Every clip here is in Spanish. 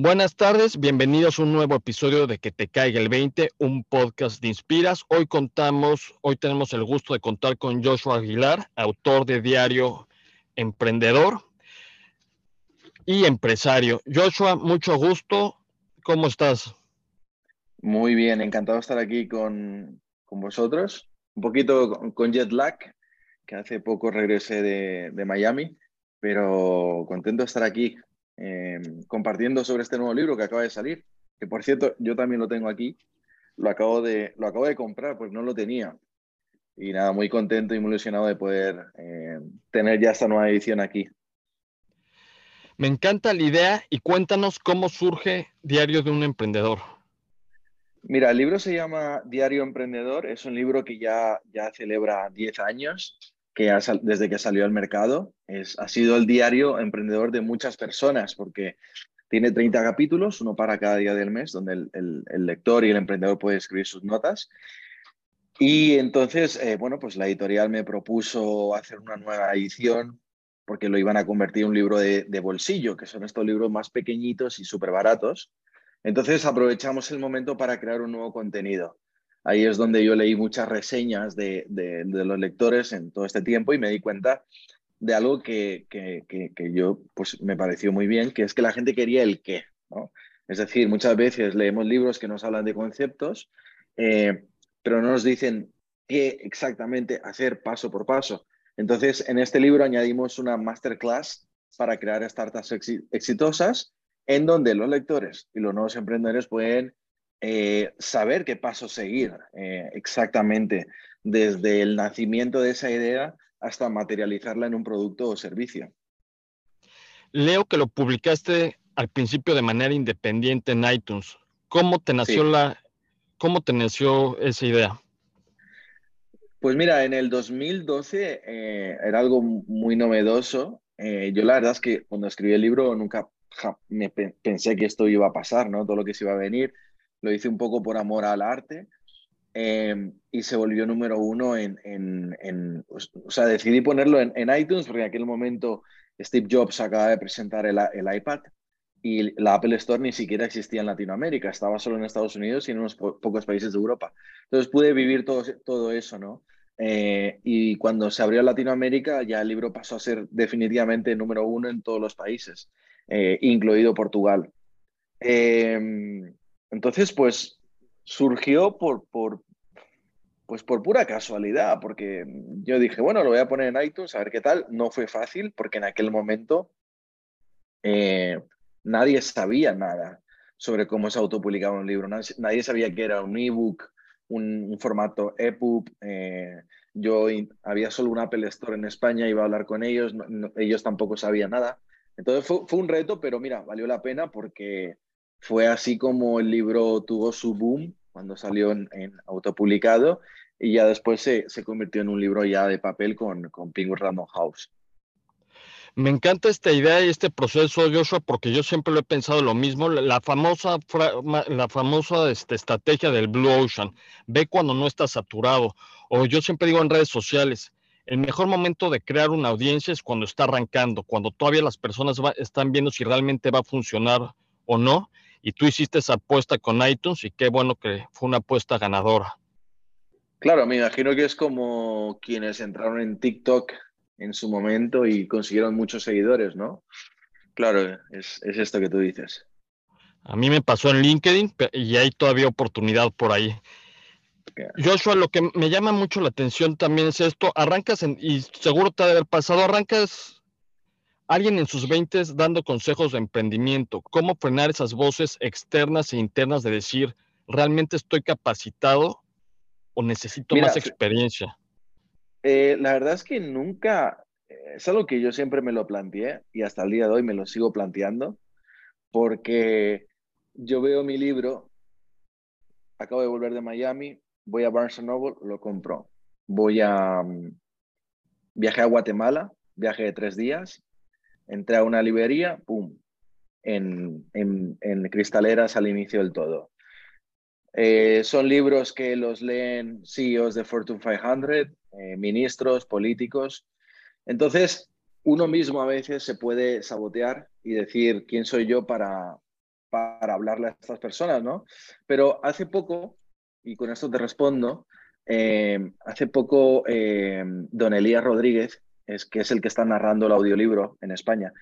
Buenas tardes, bienvenidos a un nuevo episodio de Que te caiga el 20, un podcast de Inspiras. Hoy contamos, hoy tenemos el gusto de contar con Joshua Aguilar, autor de Diario Emprendedor y empresario. Joshua, mucho gusto. ¿Cómo estás? Muy bien, encantado de estar aquí con, vosotros. Un poquito con, jet lag, que hace poco regresé de, de Miami, pero contento de estar aquí Em, compartiendo sobre este nuevo libro que acaba de salir, que por cierto yo también lo tengo aquí, lo acabo de, lo acabo de comprar porque no lo tenía. Y nada, muy contento y muy ilusionado de poder em, tener ya esta nueva edición aquí. Me encanta la idea y cuéntanos cómo surge Diario de un Emprendedor. Mira, el libro se llama Diario Emprendedor, es un libro que ya, ya celebra 10 años que desde que salió al mercado. Es, ha sido el diario emprendedor de muchas personas porque tiene 30 capítulos, uno para cada día del mes, donde el, lector y el emprendedor puede escribir sus notas. Y entonces, eh, bueno, pues la editorial me propuso hacer una nueva edición porque lo iban a convertir en un libro de, de bolsillo, que son estos libros más pequeñitos y súper baratos. Entonces aprovechamos el momento para crear un nuevo contenido. Ahí es donde yo leí muchas reseñas de, los lectores en todo este tiempo y me di cuenta de algo que, yo pues me pareció muy bien, que es que la gente quería el qué. Es decir, muchas veces leemos libros que nos hablan de conceptos, eh, pero no nos dicen qué exactamente hacer paso por paso. Entonces, en este libro añadimos una masterclass para crear startups exitosas, en donde los lectores y los nuevos emprendedores pueden eh, saber qué paso seguir eh, exactamente desde el nacimiento de esa idea hasta materializarla en un producto o servicio. Leo que lo publicaste al principio de manera independiente en iTunes. ¿Cómo te nació la, cómo te nació esa idea? Pues mira, en el 2012 eh, era algo muy novedoso. yo la verdad es que cuando escribí el libro nunca me pensé que esto iba a pasar, ¿no? Todo lo que se iba a venir lo hice un poco por amor al arte em, y se volvió número uno en, en, o sea, decidí ponerlo en, iTunes porque en aquel momento Steve Jobs acaba de presentar el, el, iPad y la Apple Store ni siquiera existía en Latinoamérica, estaba solo en Estados Unidos y en unos pocos países de Europa. Entonces pude vivir todo, todo eso, ¿no? Eh, y cuando se abrió Latinoamérica ya el libro pasó a ser definitivamente número uno en todos los países, eh, incluido Portugal. Eh, entonces, pues surgió por, pues por pura casualidad, porque yo dije, bueno, lo voy a poner en iTunes, a ver qué tal. No fue fácil, porque en aquel momento eh, nadie sabía nada sobre cómo se autopublicaba un libro. Nadie, sabía que era un ebook, un, formato EPUB. Eh, yo había solo un Apple Store en España, iba a hablar con ellos, ellos tampoco sabían nada. Entonces fue, un reto, pero mira, valió la pena porque fue así como el libro tuvo su boom cuando salió en, autopublicado y ya después se, convirtió en un libro ya de papel con, con Penguin Random House. Me encanta esta idea y este proceso, Joshua, porque yo siempre lo he pensado lo mismo. La famosa, la famosa este, estrategia del Blue Ocean, ve cuando no está saturado. O yo siempre digo en redes sociales, el mejor momento de crear una audiencia es cuando está arrancando, cuando todavía las personas están viendo si realmente va a funcionar o no y tú hiciste esa apuesta con iTunes y qué bueno que fue una apuesta ganadora. Claro, me imagino que es como quienes entraron en TikTok en su momento y consiguieron muchos seguidores, ¿no? Claro, es, esto que tú dices. A mí me pasó en LinkedIn y hay todavía oportunidad por ahí. Joshua, lo que me llama mucho la atención también es esto, arrancas en, y seguro te ha de haber pasado, arrancas alguien en sus 20 dando consejos de emprendimiento, cómo frenar esas voces externas e internas de decir, realmente estoy capacitado o necesito más experiencia. Eh, la verdad es que nunca, eh, es algo que yo siempre me lo planteé y hasta el día de hoy me lo sigo planteando, porque yo veo mi libro, acabo de volver de Miami, voy a Barnes Noble, lo compro, voy a, mm, viaje a Guatemala, viaje de tres días, entré a una librería, ¡pum! En, cristaleras al inicio del todo. Eh, son libros que los leen CEOs de Fortune 500, eh, ministros, políticos. Entonces, uno mismo a veces se puede sabotear y decir quién soy yo para, para hablarle a estas personas, ¿no? Pero hace poco, y con esto te respondo, eh, hace poco Don Elías Rodríguez, es, que es el que está narrando el audiolibro en España,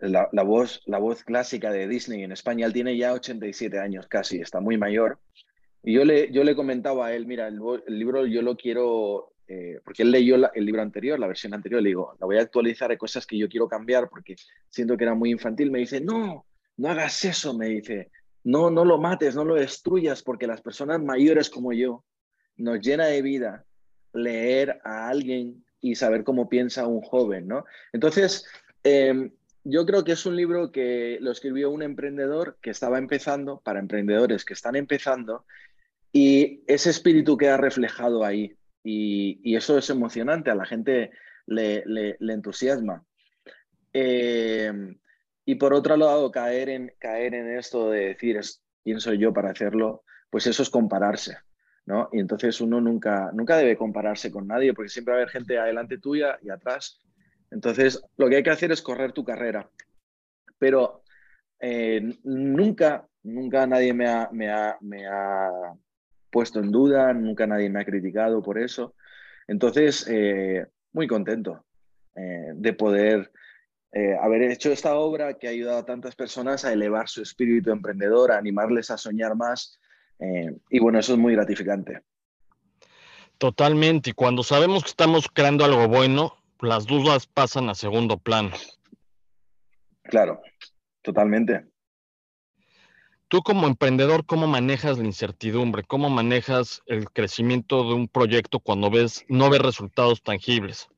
la, voz, la voz clásica de Disney en España, él tiene ya 87 años casi, está muy mayor. Y yo le, yo le comentaba a él, mira, el, libro yo lo quiero, eh, porque él leyó el libro anterior, la versión anterior, le digo, la voy a actualizar, hay cosas que yo quiero cambiar porque siento que era muy infantil. Me dice, no, no hagas eso, me dice, no, no lo mates, no lo destruyas, porque las personas mayores como yo nos llena de vida leer a alguien y saber cómo piensa un joven, ¿no? Entonces, em, yo creo que es un libro que lo escribió un emprendedor que estaba empezando, para emprendedores que están empezando, y ese espíritu queda reflejado ahí. Y, eso es emocionante, a la gente le, entusiasma. Em, y por otro lado, caer en, caer en esto de decir quién soy yo para hacerlo, pues eso es compararse. ¿No? Y entonces uno nunca, nunca debe compararse con nadie porque siempre va a haber gente adelante tuya y atrás. Entonces, lo que hay que hacer es correr tu carrera. Pero eh, nunca, nunca nadie me ha, me, ha, me ha, puesto en duda, nunca nadie me ha criticado por eso. Entonces, eh, muy contento eh, de poder haber hecho esta obra que ha ayudado a tantas personas a elevar su espíritu emprendedor, a animarles a soñar más eh, y bueno, eso es muy gratificante. Totalmente. Y cuando sabemos que estamos creando algo bueno, las dudas pasan a segundo plano. Claro, totalmente. Tú como emprendedor, ¿cómo manejas la incertidumbre? ¿Cómo manejas el crecimiento de un proyecto cuando ves, no ves resultados tangibles?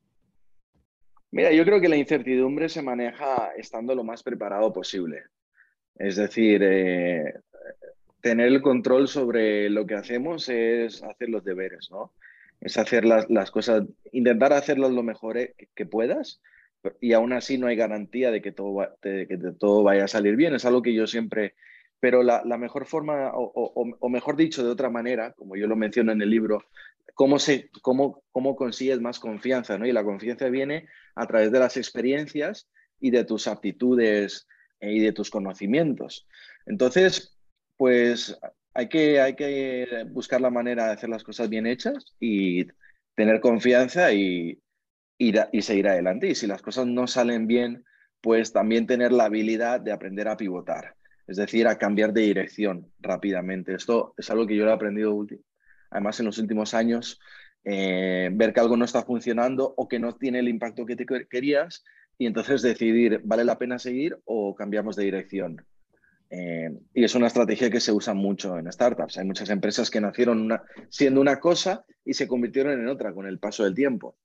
Mira, yo creo que la incertidumbre se maneja estando lo más preparado posible. Es decir, eh, tener el control sobre lo que hacemos es hacer los deberes, ¿no? Es hacer las, cosas, intentar hacerlas lo mejor eh, que, puedas y aún así no hay garantía de que todo, que todo vaya a salir bien. Es algo que yo siempre... Pero la, mejor forma, o, o, mejor dicho de otra manera, como yo lo menciono en el libro, cómo, se, cómo, cómo consigues más confianza, ¿no? Y la confianza viene a través de las experiencias y de tus aptitudes eh, y de tus conocimientos. Entonces, pues hay que, hay que buscar la manera de hacer las cosas bien hechas y tener confianza y, y seguir adelante. Y si las cosas no salen bien, pues también tener la habilidad de aprender a pivotar, es decir, a cambiar de dirección rápidamente. Esto es algo que yo he aprendido además en los últimos años, eh, ver que algo no está funcionando o que no tiene el impacto que te querías y entonces decidir, ¿vale la pena seguir o cambiamos de dirección? Eh, y es una estrategia que se usa mucho en startups. Hay muchas empresas que nacieron siendo una cosa y se convirtieron en otra con el paso del tiempo.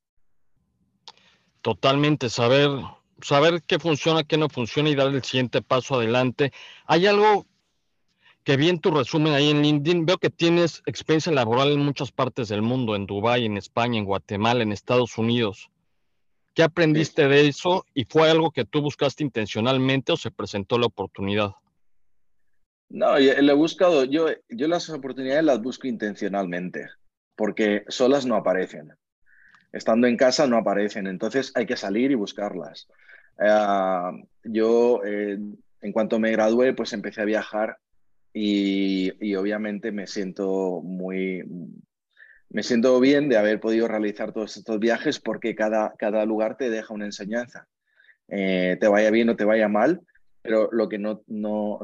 Totalmente, saber, saber qué funciona, qué no funciona y dar el siguiente paso adelante. Hay algo que vi en tu resumen ahí en LinkedIn. Veo que tienes experiencia laboral en muchas partes del mundo, en Dubái, en España, en Guatemala, en Estados Unidos. ¿Qué aprendiste de eso y fue algo que tú buscaste intencionalmente o se presentó la oportunidad? No, le he buscado, yo, yo las oportunidades las busco intencionalmente, porque solas no aparecen. Estando en casa no aparecen, entonces hay que salir y buscarlas. Eh, yo, eh, en cuanto me gradué, pues empecé a viajar y, y, obviamente me siento muy, me siento bien de haber podido realizar todos estos viajes porque cada, cada lugar te deja una enseñanza. Eh, te vaya bien o te vaya mal, pero lo que no, no,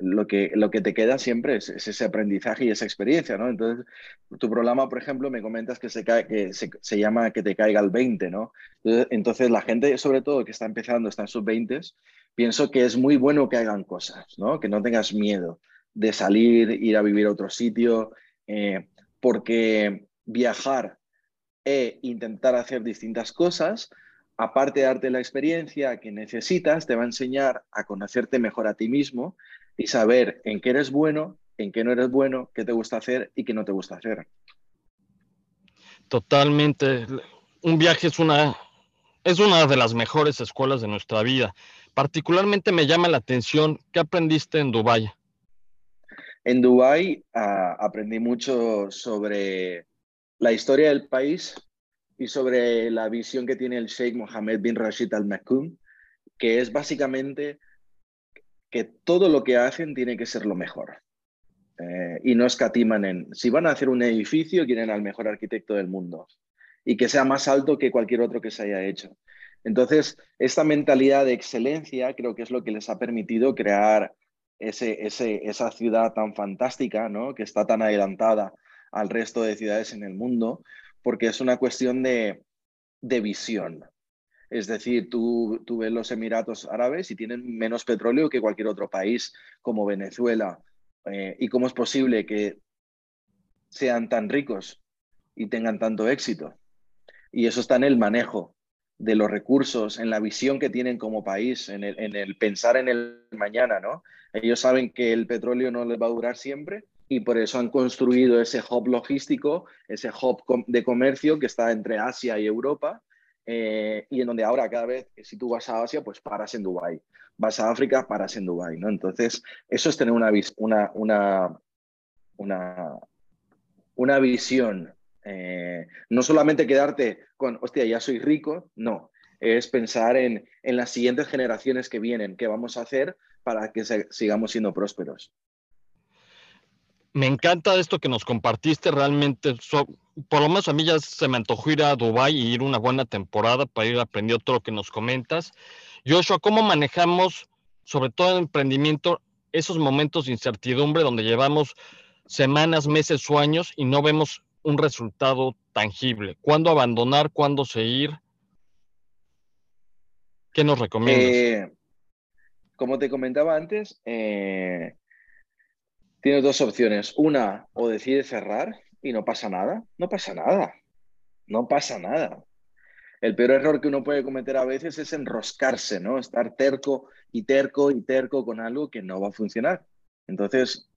lo que, lo que te queda siempre es, ese aprendizaje y esa experiencia, ¿no? Entonces, tu programa, por ejemplo, me comentas que se, cae, que se, llama que te caiga el 20, ¿no? Entonces, la gente, sobre todo, que está empezando, está en sus 20, pienso que es muy bueno que hagan cosas, ¿no? Que no tengas miedo de salir, ir a vivir a otro sitio, eh, porque viajar e intentar hacer distintas cosas, aparte de darte la experiencia que necesitas, te va a enseñar a conocerte mejor a ti mismo y saber en qué eres bueno, en qué no eres bueno, qué te gusta hacer y qué no te gusta hacer. Totalmente. Un viaje es una, es una de las mejores escuelas de nuestra vida. Particularmente me llama la atención, ¿qué aprendiste en Dubái? En Dubái ah, aprendí mucho sobre la historia del país y sobre la visión que tiene el Sheikh Mohammed bin Rashid Al Maktoum, que es básicamente que todo lo que hacen tiene que ser lo mejor. Eh, y no escatiman en, si van a hacer un edificio, quieren al mejor arquitecto del mundo y que sea más alto que cualquier otro que se haya hecho. Entonces, esta mentalidad de excelencia creo que es lo que les ha permitido crear ese, esa ciudad tan fantástica, ¿no? que está tan adelantada al resto de ciudades en el mundo, porque es una cuestión de, de visión. Es decir, tú, ves los Emiratos Árabes y tienen menos petróleo que cualquier otro país, como Venezuela. Eh, ¿Y cómo es posible que sean tan ricos y tengan tanto éxito? Y eso está en el manejo de los recursos, en la visión que tienen como país, en el, en el pensar en el mañana, ¿no? Ellos saben que el petróleo no les va a durar siempre y por eso han construido ese hub logístico, ese hub de comercio que está entre Asia y Europa eh, y en donde ahora cada vez si tú vas a Asia, pues paras en Dubái. Vas a África, paras en Dubái, ¿no? Entonces, eso es tener una, una, una, una, una visión eh, no solamente quedarte con, hostia, ya soy rico, no, es pensar en, en, las siguientes generaciones que vienen, qué vamos a hacer para que sigamos siendo prósperos. Me encanta esto que nos compartiste, realmente, por lo menos a mí ya se me antojó ir a Dubái y ir una buena temporada para ir aprendiendo todo lo que nos comentas. Joshua, ¿cómo manejamos, sobre todo en emprendimiento, esos momentos de incertidumbre donde llevamos semanas, meses o años y no vemos un resultado tangible? ¿Cuándo abandonar? ¿Cuándo seguir? ¿Qué nos recomiendas? Eh, como te comentaba antes, eh, tienes dos opciones. Una, o decides cerrar y no pasa nada. No pasa nada. No pasa nada. El peor error que uno puede cometer a veces es enroscarse, ¿no? Estar terco y terco y terco con algo que no va a funcionar. Entonces,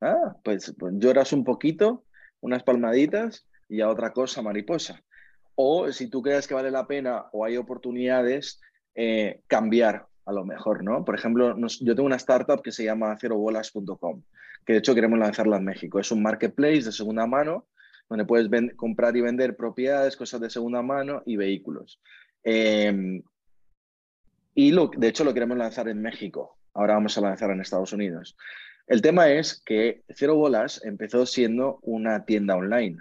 ah, pues, pues lloras un poquito unas palmaditas y a otra cosa mariposa. O si tú crees que vale la pena o hay oportunidades, eh, cambiar a lo mejor, ¿no? Por ejemplo, yo tengo una startup que se llama cerobolas.com, que de hecho queremos lanzarla en México. Es un marketplace de segunda mano donde puedes comprar y vender propiedades, cosas de segunda mano y vehículos. Em, y lo, de hecho lo queremos lanzar en México. Ahora vamos a lanzar en Estados Unidos. El tema es que Cero Bolas empezó siendo una tienda online,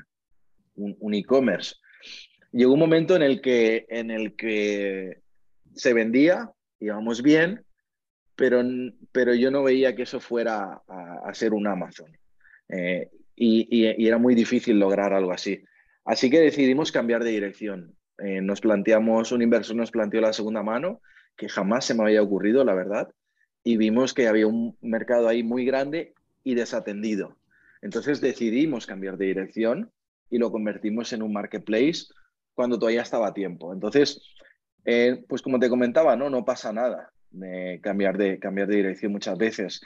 un, e-commerce. Llegó un momento en el que, en el que se vendía, íbamos bien, pero, pero yo no veía que eso fuera a, ser un Amazon. Eh, y, era muy difícil lograr algo así. Así que decidimos cambiar de dirección. Eh, nos planteamos, un inversor nos planteó la segunda mano, que jamás se me había ocurrido, la verdad y vimos que había un mercado ahí muy grande y desatendido. Entonces decidimos cambiar de dirección y lo convertimos en un marketplace cuando todavía estaba a tiempo. Entonces, eh, pues como te comentaba, no, no pasa nada de cambiar, de cambiar de dirección muchas veces.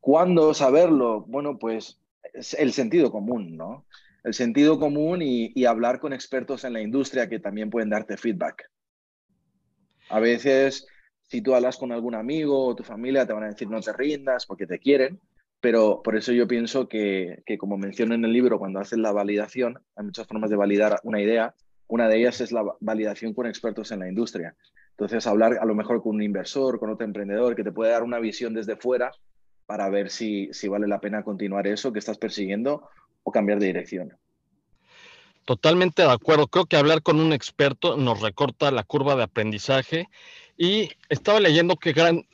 ¿Cuándo saberlo? Bueno, pues es el sentido común, ¿no? El sentido común y, y hablar con expertos en la industria que también pueden darte feedback. A veces si tú hablas con algún amigo o tu familia, te van a decir no te rindas porque te quieren, pero por eso yo pienso que, como menciono en el libro, cuando haces la validación, hay muchas formas de validar una idea. Una de ellas es la validación con expertos en la industria. Entonces, hablar a lo mejor con un inversor, con otro emprendedor que te puede dar una visión desde fuera para ver si, vale la pena continuar eso que estás persiguiendo o cambiar de dirección. Totalmente de acuerdo. Creo que hablar con un experto nos recorta la curva de aprendizaje y estaba leyendo que gran,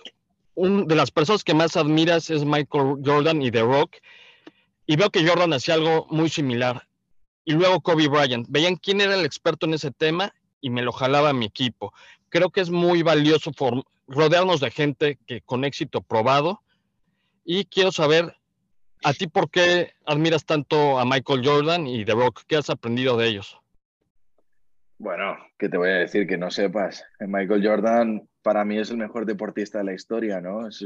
un, de las personas que más admiras es Michael Jordan y The Rock. Y veo que Jordan hacía algo muy similar. Y luego Kobe Bryant. Veían quién era el experto en ese tema y me lo jalaba mi equipo. Creo que es muy valioso rodearnos de gente que con éxito probado. Y quiero saber, ¿a ti por qué admiras tanto a Michael Jordan y The Rock? ¿Qué has aprendido de ellos? Bueno, ¿qué te voy a decir que no sepas? Michael Jordan para mí es el mejor deportista de la historia, ¿no? Es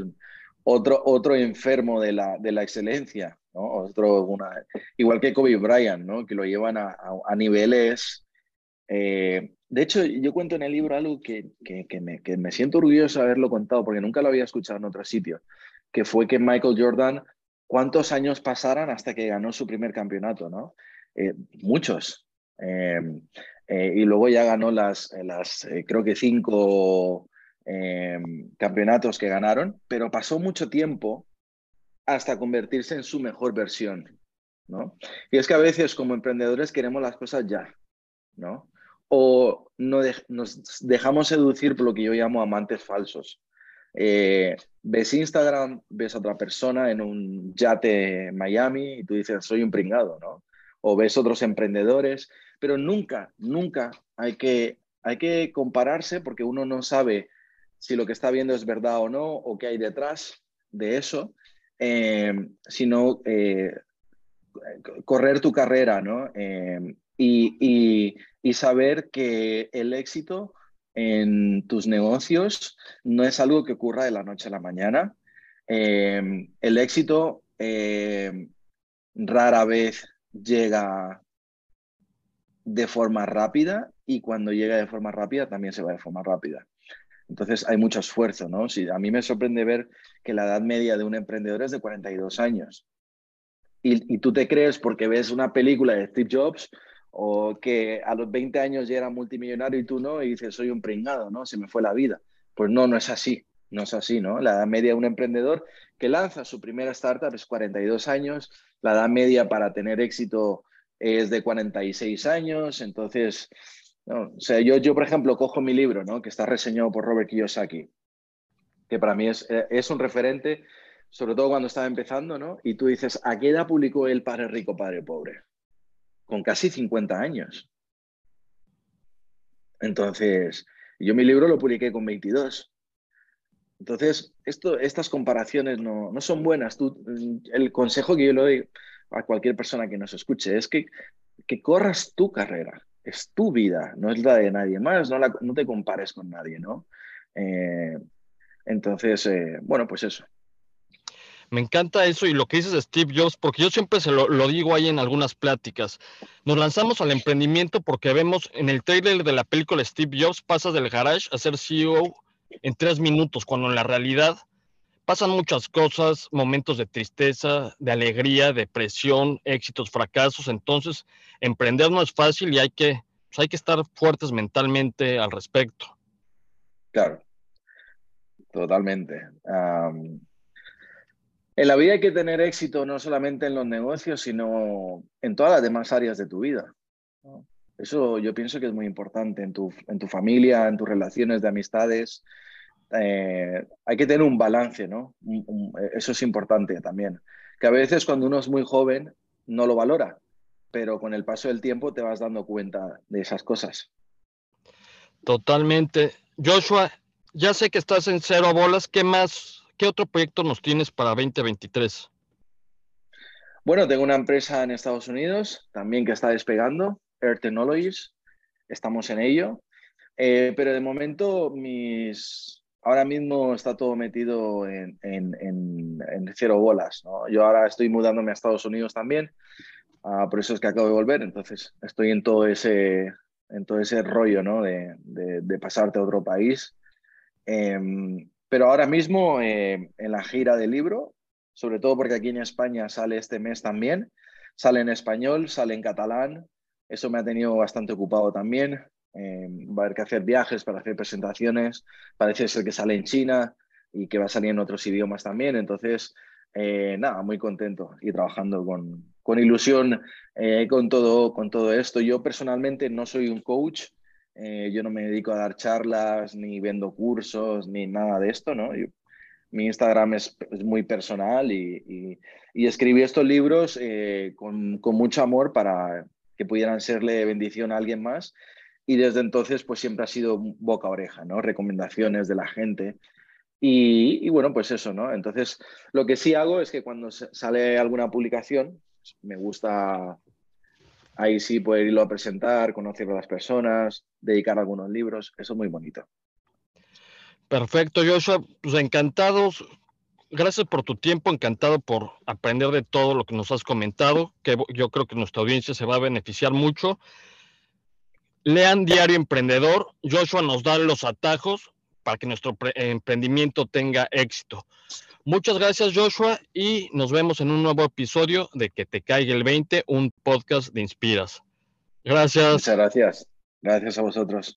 otro, otro enfermo de la, de la excelencia, ¿no? Otro, una, igual que Kobe Bryant, ¿no? Que lo llevan a, a, niveles... Eh, de hecho, yo cuento en el libro algo que, que, que, me, que, me, siento orgulloso de haberlo contado porque nunca lo había escuchado en otro sitio, que fue que Michael Jordan, ¿cuántos años pasaran hasta que ganó su primer campeonato, ¿no? Eh, muchos. Eh, y luego ya ganó las, las creo que cinco em, campeonatos que ganaron, pero pasó mucho tiempo hasta convertirse en su mejor versión, ¿no? Y es que a veces como emprendedores queremos las cosas ya, ¿no? O no nos dejamos seducir por lo que yo llamo amantes falsos. Eh, ves Instagram, ves a otra persona en un yate en Miami y tú dices, soy un pringado, ¿no? O ves otros emprendedores, pero nunca, nunca hay que, hay que compararse porque uno no sabe si lo que está viendo es verdad o no, o qué hay detrás de eso, eh, sino eh, correr tu carrera, ¿no? y, y saber que el éxito en tus negocios no es algo que ocurra de la noche a la mañana. El éxito rara vez llega de forma rápida y cuando llega de forma rápida también se va de forma rápida. Entonces hay mucho esfuerzo, ¿no? Si, a mí me sorprende ver que la edad media de un emprendedor es de 42 años. Y, y tú te crees porque ves una película de Steve Jobs o que a los 20 años ya era multimillonario y tú no, y dices, soy un pringado, ¿no? Se me fue la vida. Pues no, no es así, no es así, ¿no? La edad media de un emprendedor que lanza su primera startup es 42 años, la edad media para tener éxito es de 46 años, entonces, o sea, yo, yo, por ejemplo, cojo mi libro, ¿no? Que está reseñado por Robert Kiyosaki, que para mí es, es un referente, sobre todo cuando estaba empezando, ¿no? Y tú dices, ¿a qué edad publicó el Padre Rico, Padre Pobre? con casi 50 años. Entonces, yo mi libro lo publiqué con 22. Entonces, esto, estas comparaciones no, son buenas. Tú, el consejo que yo le doy a cualquier persona que nos escuche es que, que corras tu carrera. Es tu vida, no es la de nadie más. No, no te compares con nadie, ¿no? Eh, entonces, eh, bueno, pues eso. Me encanta eso y lo que dices Steve Jobs, porque yo siempre se lo, digo ahí en algunas pláticas. Nos lanzamos al emprendimiento porque vemos en el trailer de la película Steve Jobs pasa del garage a ser CEO en tres minutos, cuando en la realidad pasan muchas cosas, momentos de tristeza, de alegría, depresión, éxitos, fracasos. Entonces, emprender no es fácil y hay que, pues, hay que estar fuertes mentalmente al respecto. Claro, totalmente. En la vida hay que tener éxito no solamente en los negocios, sino en todas las demás áreas de tu vida. Eso yo pienso que es muy importante en tu, en tu familia, en tus relaciones de amistades. Eh, hay que tener un balance, ¿no? Eso es importante también. Que a veces cuando uno es muy joven no lo valora, pero con el paso del tiempo te vas dando cuenta de esas cosas. Totalmente. Joshua, ya sé que estás en cero bolas. ¿Qué más ¿Qué otro proyecto nos tienes para 2023? Bueno, tengo una empresa en Estados Unidos también que está despegando, Air Technologies. Estamos en ello. Eh, pero de momento, mis, ahora mismo está todo metido en, cero bolas. Yo ahora estoy mudándome a Estados Unidos también. Ah, por eso es que acabo de volver. Entonces, estoy en todo ese, en todo ese rollo ¿no? de, de, pasarte a otro país. Em, pero ahora mismo eh, en la gira del libro, sobre todo porque aquí en España sale este mes también, sale en español, sale en catalán, eso me ha tenido bastante ocupado también. Eh, va a haber que hacer viajes para hacer presentaciones, parece ser que sale en China y que va a salir en otros idiomas también, entonces, eh, nada, muy contento y trabajando con, con ilusión con, todo, con todo esto. Yo personalmente no soy un coach, eh, yo no me dedico a dar charlas, ni vendo cursos, ni nada de esto, ¿no? mi Instagram es, muy personal y, escribí estos libros eh, con, mucho amor para que pudieran serle bendición a alguien más. Y desde entonces, pues siempre ha sido boca a oreja, ¿no? Recomendaciones de la gente. Y, bueno, pues eso, ¿no? Entonces, lo que sí hago es que cuando sale alguna publicación, me gusta ahí sí poder irlo a presentar, conocer a las personas, dedicar algunos libros, eso es muy bonito. Perfecto, Joshua, pues encantados. Gracias por tu tiempo, encantado por aprender de todo lo que nos has comentado, que yo creo que nuestra audiencia se va a beneficiar mucho. Lean Diario Emprendedor, Joshua nos da los atajos para que nuestro emprendimiento tenga éxito. Muchas gracias, Joshua, y nos vemos en un nuevo episodio de Que te caiga el 20, un podcast de Inspiras. Gracias. Muchas gracias. Gracias a vosotros.